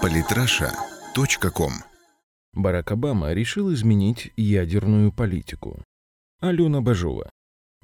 Политраша.ком Барак Обама решил изменить ядерную политику. Алена Бажова.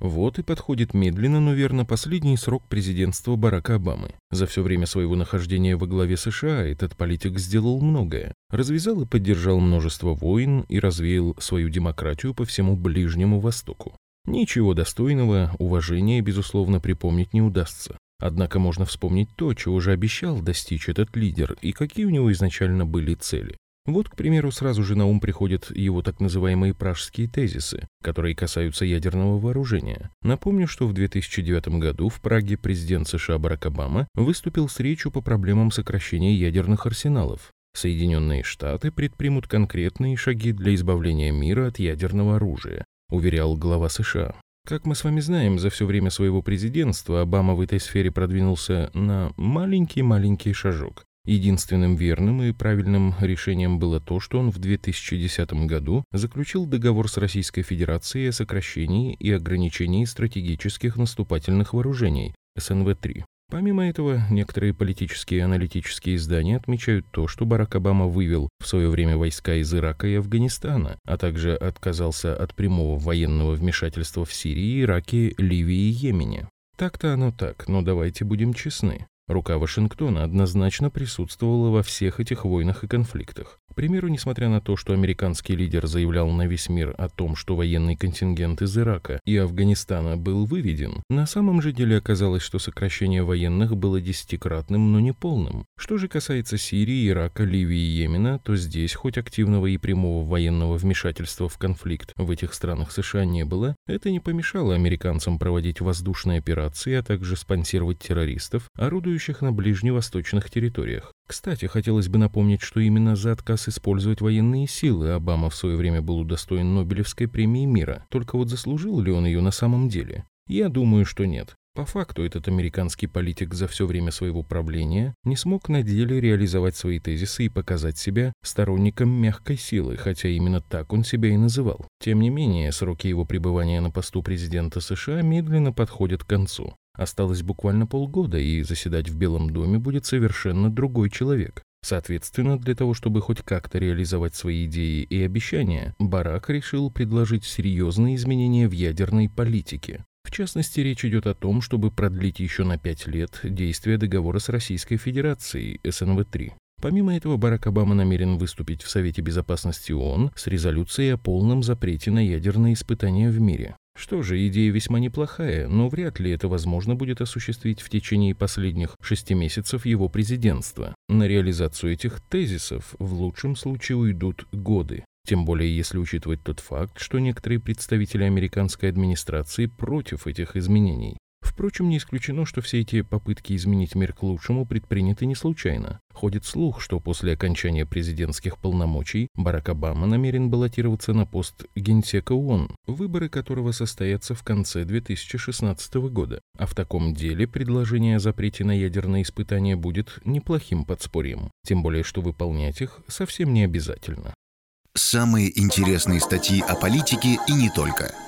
Вот и подходит медленно, но верно последний срок президентства Барака Обамы. За все время своего нахождения во главе США этот политик сделал многое. Развязал и поддержал множество войн и развеял свою демократию по всему Ближнему Востоку. Ничего достойного, уважения, безусловно, припомнить не удастся. Однако можно вспомнить то, чего уже обещал достичь этот лидер и какие у него изначально были цели. Вот, к примеру, сразу же на ум приходят его так называемые пражские тезисы, которые касаются ядерного вооружения. Напомню, что в 2009 году в Праге президент США Барак Обама выступил с речью по проблемам сокращения ядерных арсеналов. Соединенные Штаты предпримут конкретные шаги для избавления мира от ядерного оружия, уверял глава США. Как мы с вами знаем, за все время своего президентства Обама в этой сфере продвинулся на маленький-маленький шажок. Единственным верным и правильным решением было то, что он в 2010 году заключил договор с Российской Федерацией о сокращении и ограничении стратегических наступательных вооружений СНВ-3. Помимо этого, некоторые политические и аналитические издания отмечают то, что Барак Обама вывел в свое время войска из Ирака и Афганистана, а также отказался от прямого военного вмешательства в Сирии, Ираке, Ливии и Йемене. Так-то оно так, но давайте будем честны. Рука Вашингтона однозначно присутствовала во всех этих войнах и конфликтах. Примеру, несмотря на то, что американский лидер заявлял на весь мир о том, что военный контингент из Ирака и Афганистана был выведен, на самом же деле оказалось, что сокращение военных было десятикратным, но не полным. Что же касается Сирии, Ирака, Ливии и Йемена, то здесь хоть активного и прямого военного вмешательства в конфликт в этих странах США не было, это не помешало американцам проводить воздушные операции, а также спонсировать террористов, орудующих на ближневосточных территориях. Кстати, хотелось бы напомнить, что именно за отказ использовать военные силы Обама в свое время был удостоен Нобелевской премии мира. Только вот заслужил ли он ее на самом деле? Я думаю, что нет. По факту этот американский политик за все время своего правления не смог на деле реализовать свои тезисы и показать себя сторонником мягкой силы, хотя именно так он себя и называл. Тем не менее, сроки его пребывания на посту президента США медленно подходят к концу. Осталось буквально полгода, и заседать в Белом доме будет совершенно другой человек. Соответственно, для того, чтобы хоть как-то реализовать свои идеи и обещания, Барак решил предложить серьезные изменения в ядерной политике. В частности, речь идет о том, чтобы продлить еще на пять лет действие договора с Российской Федерацией СНВ-3. Помимо этого, Барак Обама намерен выступить в Совете Безопасности ООН с резолюцией о полном запрете на ядерные испытания в мире. Что же, идея весьма неплохая, но вряд ли это возможно будет осуществить в течение последних шести месяцев его президентства. На реализацию этих тезисов в лучшем случае уйдут годы. Тем более, если учитывать тот факт, что некоторые представители американской администрации против этих изменений. Впрочем, не исключено, что все эти попытки изменить мир к лучшему предприняты не случайно. Ходит слух, что после окончания президентских полномочий Барак Обама намерен баллотироваться на пост генсека ООН, выборы которого состоятся в конце 2016 года. А в таком деле предложение о запрете на ядерные испытания будет неплохим подспорьем. Тем более, что выполнять их совсем не обязательно. Самые интересные статьи о политике и не только –